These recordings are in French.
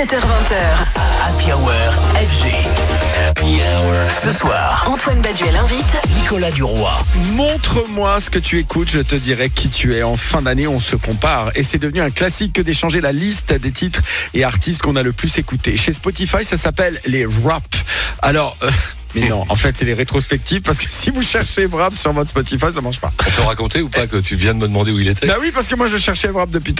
17h20h. Happy Hour FG. Happy Hour. Ce soir, Antoine Baduel invite Nicolas Duroy. Montre-moi ce que tu écoutes, je te dirai qui tu es. En fin d'année, on se compare. Et c'est devenu un classique que d'échanger la liste des titres et artistes qu'on a le plus écoutés. Chez Spotify, ça s'appelle les rap. Alors, euh, mais non, en fait, c'est les rétrospectives parce que si vous cherchez rap sur votre Spotify, ça marche pas. On peut raconter ou pas que tu viens de me demander où il était? Bah oui, parce que moi je cherchais rap depuis.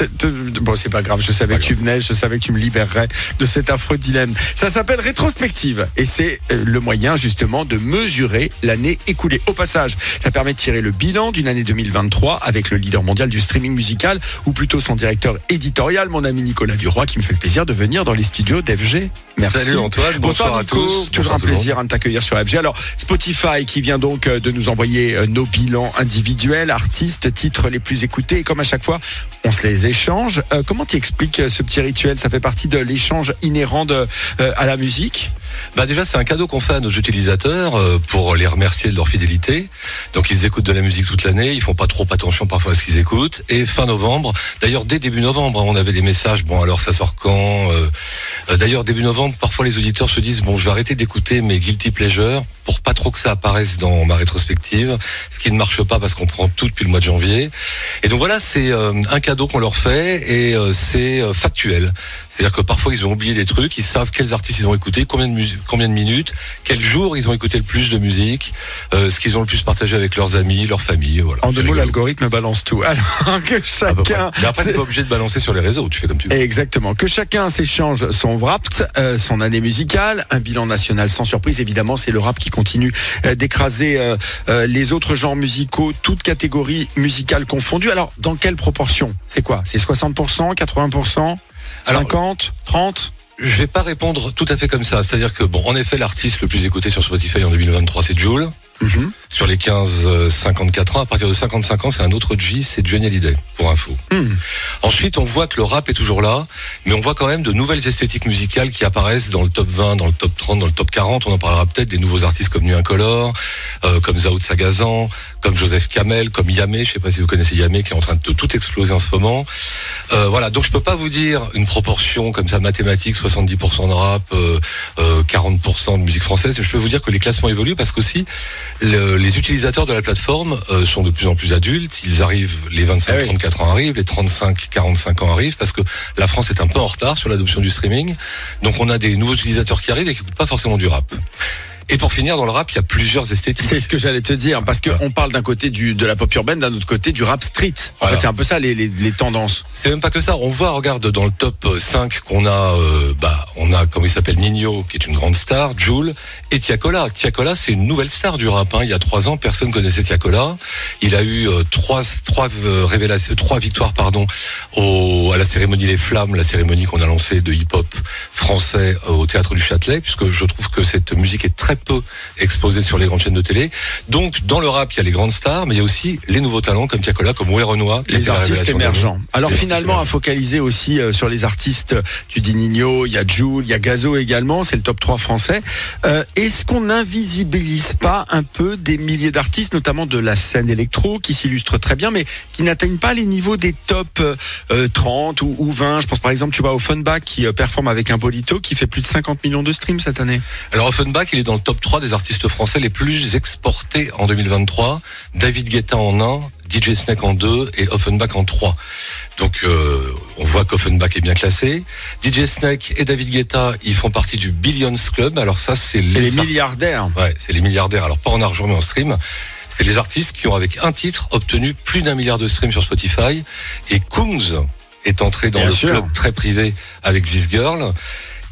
Bon, c'est pas grave, je savais que tu venais, je savais que tu me libérerais de cet affreux dilemme. Ça s'appelle rétrospective et c'est euh, le moyen justement de mesurer l'année écoulée. Au passage, ça permet de tirer le bilan d'une année 2023 avec le leader mondial du streaming musical ou plutôt son directeur éditorial, mon ami Nicolas Duroy, qui me fait le plaisir de venir dans les studios d'FG. Merci. Salut Antoine, bonsoir, à Nico. tous. Toujours Bonsoir un plaisir de t'accueillir sur FG. Alors, Spotify qui vient donc euh, de nous envoyer euh, nos bilans individuels, artistes, titres les plus écoutés. Et comme à chaque fois, on se les échange. Euh, comment tu expliques ce petit rituel? Ça fait partie de l'échange inhérent de, à la musique? Bah déjà c'est un cadeau qu'on fait à nos utilisateurs pour les remercier de leur fidélité. Donc ils écoutent de la musique toute l'année, ils font pas trop attention parfois à ce qu'ils écoutent. Et fin novembre, d'ailleurs dès début novembre, hein, on avait des messages. Bon alors ça sort quand D'ailleurs début novembre, parfois les auditeurs se disent bon je vais arrêter d'écouter mes guilty pleasures pour pas trop que ça apparaisse dans ma rétrospective, ce qui ne marche pas parce qu'on prend tout depuis le mois de janvier. Et donc voilà c'est euh, un cadeau qu'on leur fait et euh, c'est euh, factuel. C'est-à-dire que parfois ils ont oublié des trucs, ils savent quels artistes ils ont écouté, combien de, combien de minutes, quel jour ils ont écouté le plus de musique, euh, ce qu'ils ont le plus partagé avec leurs amis, leur famille. Voilà. En deux mots, l'algorithme balance tout. Alors que peu près. chacun. Mais après, c'est- t'es pas obligé de balancer sur les réseaux, tu fais comme tu veux. Exactement. Que chacun s'échange son Wrapped, euh, son année musicale, un bilan national sans surprise. Évidemment, c'est le rap qui continue euh, d'écraser euh, les autres genres musicaux, toutes catégories musicales confondues. Alors, dans quelle proportion? C'est quoi? C'est 60%, 80%, Alors, 50, 30 Je vais pas répondre tout à fait comme ça. C'est-à-dire que, bon, en effet, l'artiste le plus écouté sur Spotify en 2023, c'est Jules. Mhm. Sur les 15-54 ans, à partir de 55 ans, c'est un autre G, c'est Johnny Hallyday, pour info. Hmm. Ensuite, on voit que le rap est toujours là, mais on voit quand même de nouvelles esthétiques musicales qui apparaissent dans le top 20, dans le top 30, dans le top 40. On en parlera peut-être des nouveaux artistes comme Nu Incolore, euh, comme Zao de Sagazan, comme Joseph Kamel, comme Yamé. Je sais pas si vous connaissez Yamé, qui est en train de tout exploser en ce moment. Euh, voilà, donc je peux pas vous dire une proportion comme ça mathématique, 70% de rap, euh, euh, 40% de musique française. Mais je peux vous dire que les classements évoluent parce qu'aussi le- les utilisateurs de la plateforme euh, sont de plus en plus adultes. Ils arrivent, les 25, Ah oui. 34 ans arrivent, les 35, 45 ans arrivent parce que la France est un peu en retard sur l'adoption du streaming. Donc on a des nouveaux utilisateurs qui arrivent et qui n'écoutent pas forcément du rap. Et pour finir, dans le rap, il y a plusieurs esthétiques. C'est ce que j'allais te dire, parce qu'on parle d'un côté du, de la pop urbaine, d'un autre côté du rap street. En Voilà. fait, c'est un peu ça les, les, les tendances. C'est même pas que ça. On voit, regarde, dans le top 5 qu'on a, euh, bah, on a, comment il s'appelle, Nino, qui est une grande star, Jules, et Tiakola. Tiakola, c'est une nouvelle star du rap. hein. Il y a trois ans, personne connaissait Tiakola. Il a eu euh, trois, trois euh, révélations, trois victoires, pardon, au, à la cérémonie Les Flammes, la cérémonie qu'on a lancée de hip-hop français euh, au théâtre du Châtelet, puisque je trouve que cette musique est très peu exposée sur les grandes chaînes de télé. Donc, dans le rap, il y a les grandes stars, mais il y a aussi les nouveaux talents comme Tiakola, comme Ouai Renoir, les artistes émergents. Alors Les finalement, à focaliser aussi euh, sur les artistes, euh, tu dis Nino, il y a Jules, il y a Gazo également, c'est le top 3 français. Euh, Est-ce qu'on n'invisibilise pas un peu des milliers d'artistes, notamment de la scène électro, qui s'illustrent très bien, mais qui n'atteignent pas les niveaux des top euh, euh, 30 ou, ou 20 Je pense par exemple, tu vois, au Funback qui euh, performe avec un Bolito qui fait plus de 50 millions de streams cette année. Alors Offenbach, il est dans le top 3 des artistes français les plus exportés en 2023. David Guetta en 1, DJ Snake en 2 et Offenbach en 3. Donc euh, on voit qu'Offenbach est bien classé. DJ Snake et David Guetta, ils font partie du Billions Club. Alors ça, c'est les, les ar- milliardaires. Ouais, c'est les milliardaires. Alors pas en argent mais en stream. C'est les artistes qui ont avec un titre obtenu plus d'un milliard de streams sur Spotify. Et Kungs est entré dans Bien le sûr. club très privé avec This Girl.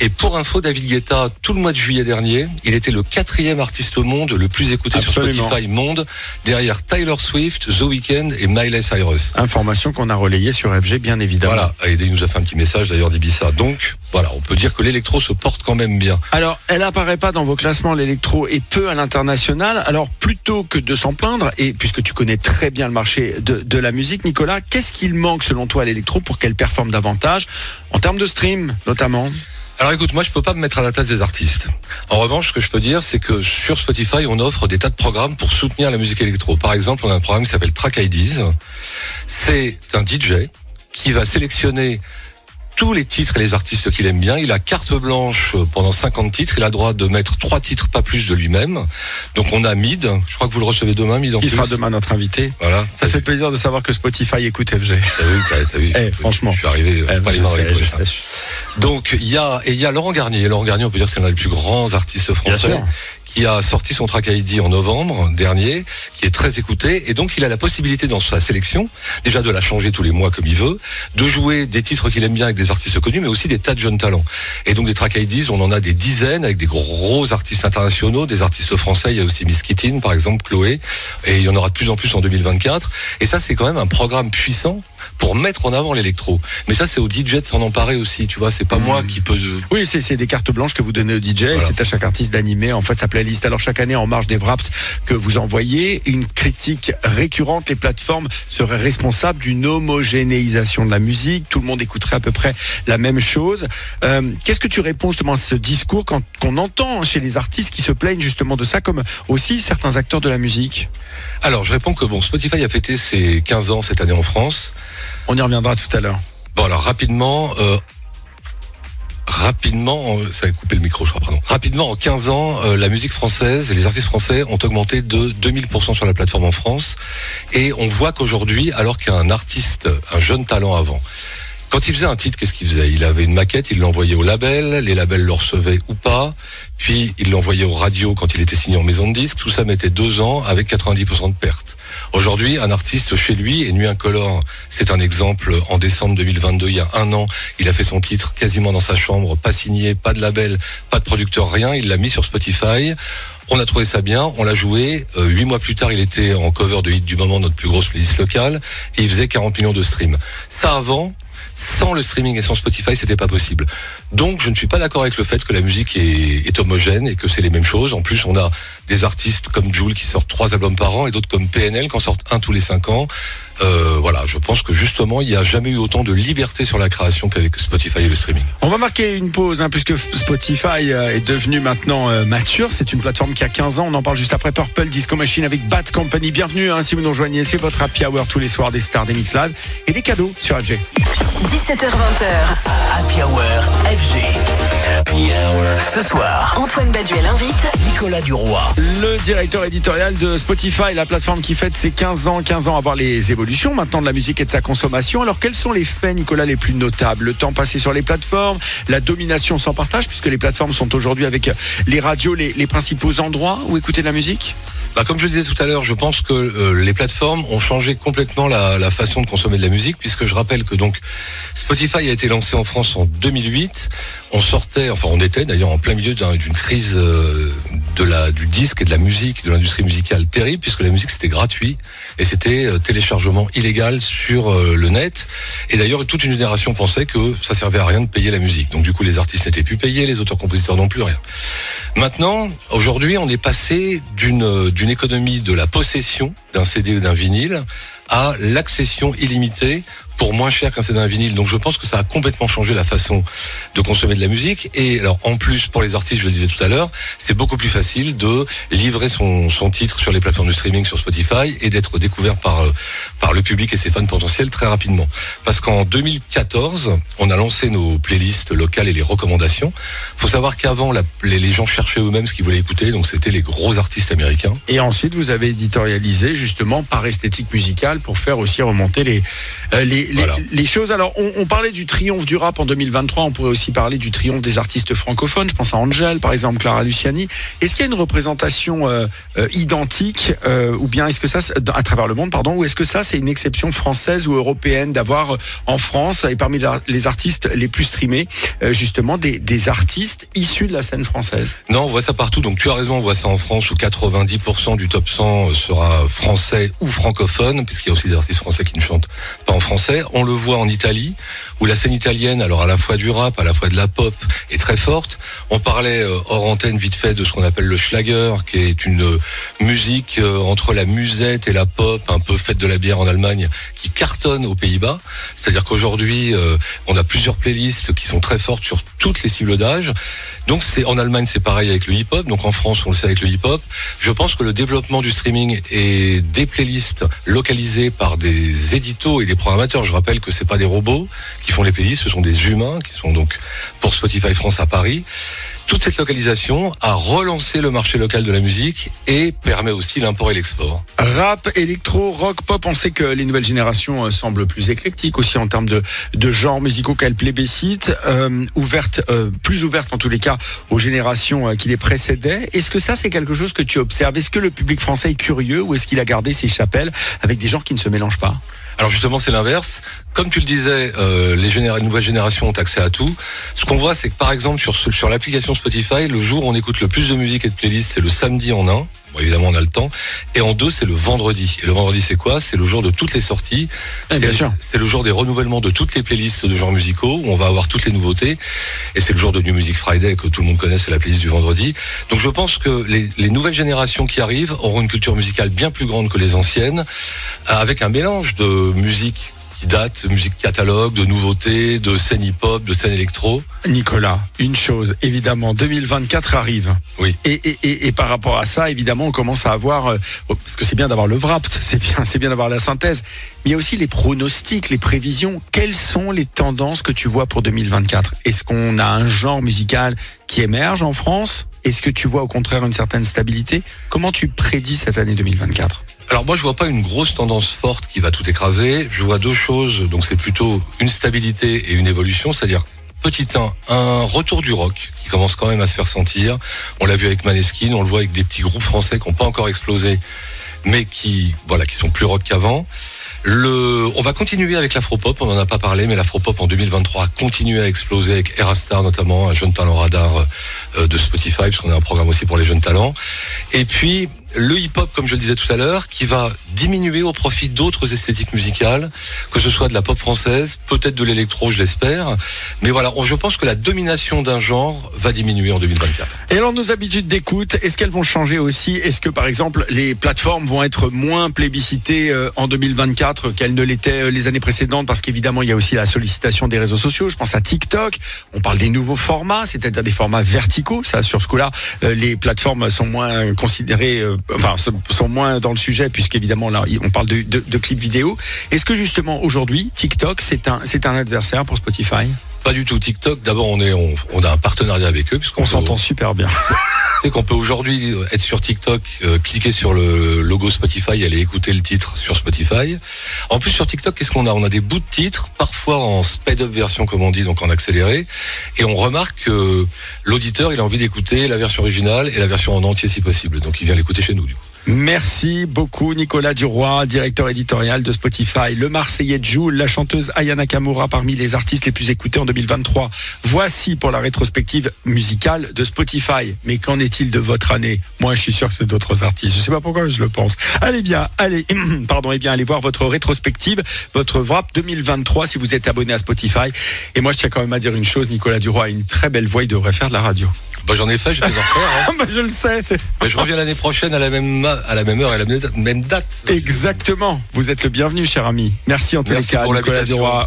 Et pour info, David Guetta, tout le mois de juillet dernier, il était le quatrième artiste au monde le plus écouté Absolument. sur Spotify monde, derrière Tyler Swift, The Weeknd et Miley Cyrus. Information qu'on a relayée sur FG, bien évidemment. Voilà, et il nous a fait un petit message d'ailleurs d'Ibiza. Donc, voilà, on peut dire que l'électro se porte quand même bien. Alors, elle apparaît pas dans vos classements, l'électro, et peu à l'international. Alors, plutôt que de s'en plaindre, et puisque tu connais très bien le marché de, de la musique, Nicolas, qu'est-ce qu'il manque selon toi à l'électro pour qu'elle performe davantage, en termes de stream notamment? Alors écoute, moi je peux pas me mettre à la place des artistes. En revanche, ce que je peux dire, c'est que sur Spotify, on offre des tas de programmes pour soutenir la musique électro. Par exemple, on a un programme qui s'appelle Track IDs. C'est un DJ qui va sélectionner tous les titres et les artistes qu'il aime bien. Il a carte blanche pendant 50 titres. Il a le droit de mettre trois titres, pas plus de lui-même. Donc on a Mid. Je crois que vous le recevez demain, Mid. En Qui plus. sera demain notre invité. Voilà. Ça fait plaisir de savoir que Spotify écoute FG. T'as vu, t'as- t'as vu. Eh, franchement. Je suis arrivé. Eh, pas les je les sais, je hein. Donc il y a et il y a Laurent Garnier. Laurent Garnier, on peut dire que c'est l'un des plus grands artistes Bien français sûr. Qui a sorti son track ID en novembre dernier, qui est très écouté et donc il a la possibilité dans sa sélection déjà de la changer tous les mois comme il veut, de jouer des titres qu'il aime bien avec des artistes connus, mais aussi des tas de jeunes talents. Et donc des track IDs, on en a des dizaines avec des gros artistes internationaux, des artistes français. Il y a aussi Miss Kittin, par exemple, Chloé, et il y en aura de plus en plus en 2024. Et ça, c'est quand même un programme puissant pour mettre en avant l'électro. Mais ça, c'est au DJ de s'en emparer aussi. Tu vois, c'est pas moi qui peux. Oui, c'est des cartes blanches que vous donnez au DJ. et Voilà. C'est à chaque artiste d'animer en fait sa playlist. Alors chaque année, en marge des Wrapped que vous envoyez, une critique récurrente. Les plateformes seraient responsables d'une homogénéisation de la musique. Tout le monde écouterait à peu près la même chose. Euh, Qu'est-ce que tu réponds justement à ce discours qu'on entend chez les artistes qui se plaignent justement de ça, comme aussi certains acteurs de la musique? Alors, je réponds que bon, Spotify a fêté ses 15 ans cette année en France. On y reviendra tout à l'heure. Bon, alors rapidement, euh, rapidement, euh, ça a coupé le micro, je crois, pardon. Rapidement, en 15 ans, euh, la musique française et les artistes français ont augmenté de 2000% sur la plateforme en France. Et on voit qu'aujourd'hui, alors qu'un artiste, un jeune talent avant, quand il faisait un titre, qu'est-ce qu'il faisait? Il avait une maquette, il l'envoyait au label, les labels le recevaient ou pas, puis il l'envoyait aux radios quand il était signé en maison de disque, tout ça mettait deux ans avec 90% de pertes. Aujourd'hui, un artiste chez lui, et Nuit Incolore, c'est un exemple, en décembre 2022, il y a un an, il a fait son titre quasiment dans sa chambre, pas signé, pas de label, pas de producteur, rien, il l'a mis sur Spotify. On a trouvé ça bien, on l'a joué. Euh, Huit mois plus tard, il était en cover de hit du moment, notre plus grosse playlist locale, et il faisait 40 millions de streams. Ça avant, sans le streaming et sans Spotify, c'était pas possible. Donc, je ne suis pas d'accord avec le fait que la musique est, est homogène et que c'est les mêmes choses. En plus, on a des artistes comme Jules qui sortent trois albums par an et d'autres comme PNL qui en sortent un tous les cinq ans. Euh, voilà, je pense que justement, il n'y a jamais eu autant de liberté sur la création qu'avec Spotify et le streaming. On va marquer une pause, hein, puisque Spotify euh, est devenu maintenant euh, mature. C'est une plateforme qui a 15 ans. On en parle juste après Purple Disco Machine avec Bad Company. Bienvenue hein, si vous nous rejoignez. C'est votre happy hour tous les soirs des stars des Mix Live et des cadeaux sur FG. 17h20h, Happy Hour FG. Happy Hour. Ce soir, Antoine Baduel invite Nicolas Duroy. Le directeur éditorial de Spotify, la plateforme qui fête ses 15 ans, 15 ans à voir les évolutions maintenant de la musique et de sa consommation. Alors quels sont les faits, Nicolas, les plus notables? Le temps passé sur les plateformes, la domination sans partage, puisque les plateformes sont aujourd'hui avec les radios les, les principaux endroits où écouter de la musique? Bah, comme je le disais tout à l'heure, je pense que euh, les plateformes ont changé complètement la, façon de consommer de la musique, puisque je rappelle que Spotify a été lancé en France en 2008. On sortait, enfin on était d'ailleurs en plein milieu d'un- d'une crise euh, de la du disque et de la musique, de l'industrie musicale terrible, puisque la musique c'était gratuit et c'était euh, téléchargement illégal sur euh, le net. Et d'ailleurs toute une génération pensait que ça servait à rien de payer la musique. Donc du coup les artistes n'étaient plus payés, les auteurs-compositeurs non plus rien. Maintenant, aujourd'hui, on est passé d'une euh, d'une économie de la possession d'un CD ou d'un vinyle à l'accession illimitée pour moins cher qu'un CD vinyle. Donc je pense que ça a complètement changé la façon de consommer de la musique. Et alors en plus pour les artistes, je le disais tout à l'heure, c'est beaucoup plus facile de livrer son, son titre sur les plateformes de streaming sur Spotify et d'être découvert par euh, par le public et ses fans potentiels très rapidement. Parce qu'en 2014, on a lancé nos playlists locales et les recommandations. Faut savoir qu'avant, les gens cherchaient eux-mêmes ce qu'ils voulaient écouter, donc c'était les gros artistes américains. Et ensuite, vous avez éditorialisé justement par esthétique musicale pour faire aussi remonter les, euh, les, les, Voilà. les choses. Alors, on, on parlait du triomphe du rap en 2023. On pourrait aussi parler du triomphe des artistes francophones. Je pense à Angèle, par exemple, Clara Luciani. Est-ce qu'il y a une représentation euh, euh, identique euh, ou bien est-ce que ça, à travers le monde, pardon, ou est-ce que ça, c'est une exception française ou européenne d'avoir en France et parmi les artistes les plus streamés, euh, justement, des, des artistes issus de la scène française? Non, on voit ça partout. Donc tu as raison, on voit ça en France où 90% du top 100 sera français ou francophone, puisqu'il a aussi des artistes français qui ne chantent pas en français. On le voit en Italie, où la scène italienne, alors à la fois du rap, à la fois de la pop, est très forte. On parlait euh, hors antenne vite fait de ce qu'on appelle le Schlager, qui est une euh, musique euh, entre la musette et la pop, un peu faite de la bière en Allemagne, qui cartonne aux Pays-Bas. C'est-à-dire qu'aujourd'hui, euh, on a plusieurs playlists qui sont très fortes sur toutes les cibles d'âge. Donc c'est en Allemagne, c'est pareil avec le hip-hop. Donc en France, on le sait avec le hip-hop. Je pense que le développement du streaming et des playlists localisées par des éditos et des programmateurs. Je rappelle que c'est pas des robots qui font les playlists, ce sont des humains qui sont donc pour Spotify France à Paris toute cette localisation a relancé le marché local de la musique et permet aussi l'import et l'export. Rap, électro, rock, pop, on sait que les nouvelles générations euh, semblent plus éclectiques aussi en termes de, genres musicaux qu'elles plébiscitent, euh, euh, plus ouvertes en tous les cas aux générations qui les précédaient. Est-ce que ça c'est quelque chose que tu observes? Est-ce que le public français est curieux ou est-ce qu'il a gardé ses chapelles avec des genres qui ne se mélangent pas? Alors justement, c'est l'inverse. Comme tu le disais, euh, les, généra- nouvelles générations ont accès à tout. Ce qu'on voit, c'est que par exemple sur, sur l'application Spotify, le jour où on écoute le plus de musique et de playlists, c'est le samedi en un. Bon, évidemment, on a le temps. Et en deux, c'est le vendredi. Et le vendredi, c'est quoi? C'est le jour de toutes les sorties. Eh bien C'est- sûr. C'est le jour des renouvellements de toutes les playlists de genres musicaux, où on va avoir toutes les nouveautés. Et c'est le jour de New Music Friday que tout le monde connaît, c'est la playlist du vendredi. Donc je pense que les, les nouvelles générations qui arrivent auront une culture musicale bien plus grande que les anciennes, avec un mélange de musique qui date, musique catalogue, de nouveautés, de scène hip-hop, de scène électro. Nicolas, une chose, évidemment, 2024 arrive. Oui. Et, et, et, et par rapport à ça, évidemment, on commence à avoir, euh, parce que c'est bien d'avoir le Wrapped, c'est bien, c'est bien d'avoir la synthèse, mais il y a aussi les pronostics, les prévisions. Quelles sont les tendances que tu vois pour 2024 Est-ce qu'on a un genre musical qui émerge en France? Est-ce que tu vois au contraire une certaine stabilité? Comment tu prédis cette année 2024 Alors moi je vois pas une grosse tendance forte qui va tout écraser. Je vois deux choses. Donc c'est plutôt une stabilité et une évolution, c'est-à-dire petit 1, un retour du rock qui commence quand même à se faire sentir. On l'a vu avec Maneskin, on le voit avec des petits groupes français qui n'ont pas encore explosé, mais qui voilà qui sont plus rock qu'avant. On va continuer avec l'afropop, on n'en a pas parlé, mais l'afropop en 2023 a continué à exploser avec Erastar notamment, un jeune talent radar euh, de Spotify, parce a un programme aussi pour les jeunes talents. Et puis le hip-hop, comme je le disais tout à l'heure, qui va diminuer au profit d'autres esthétiques musicales, que ce soit de la pop française, peut-être de l'électro, je l'espère. Mais voilà, je pense que la domination d'un genre va diminuer en 2024. Et alors nos habitudes d'écoute, est-ce qu'elles vont changer aussi? Est-ce que par exemple les plateformes vont être moins plébiscitées euh, en 2024 qu'elles ne l'étaient euh, les années précédentes? Parce qu'évidemment il y a aussi la sollicitation des réseaux sociaux. Je pense à TikTok. On parle des nouveaux formats, c'est-à-dire des formats verticaux. Ça, sur ce coup-là, euh, les plateformes sont moins considérées, enfin sont- moins dans le sujet puisqu'évidemment là on parle de, de- de clips vidéo. Est-ce que justement aujourd'hui TikTok c'est un c'est un adversaire pour Spotify? Pas du tout TikTok. D'abord, on est, on, on a un partenariat avec eux, puisqu'on On s'entend super bien. Sais qu'on peut aujourd'hui être sur TikTok, euh, cliquer sur le logo Spotify aller écouter le titre sur Spotify. En plus sur TikTok, qu'est-ce qu'on a? On a des bouts de titres, parfois en speed up version comme on dit, donc en accéléré, et on remarque que l'auditeur il a envie d'écouter la version originale et la version en entier si possible, donc il vient l'écouter chez nous. Du coup. Merci beaucoup Nicolas Duroy, directeur éditorial de Spotify. Le Marseillais Joule, la chanteuse Ayana Kamura parmi les artistes les plus écoutés en 2023. Voici pour la rétrospective musicale de Spotify. Mais qu'en est-il de votre année? Moi je suis sûr que c'est d'autres artistes. Je sais pas pourquoi je le pense. Allez bien, allez, pardon, et bien allez voir votre rétrospective, votre Wrap 2023 si vous êtes abonné à Spotify. Et moi je tiens quand même à dire une chose, Nicolas Duroy a une très belle voix, il devrait faire de la radio. Bah, J'en ai fait, je vais en refaire. hein. Ah bah, je le sais, c'est Mais je reviens l'année prochaine à la même à la même heure et à la même date-. Exactement. Vous êtes le bienvenu, cher ami. Merci en tous Merci les cas, pour Nicolas l'invitation. Duroy.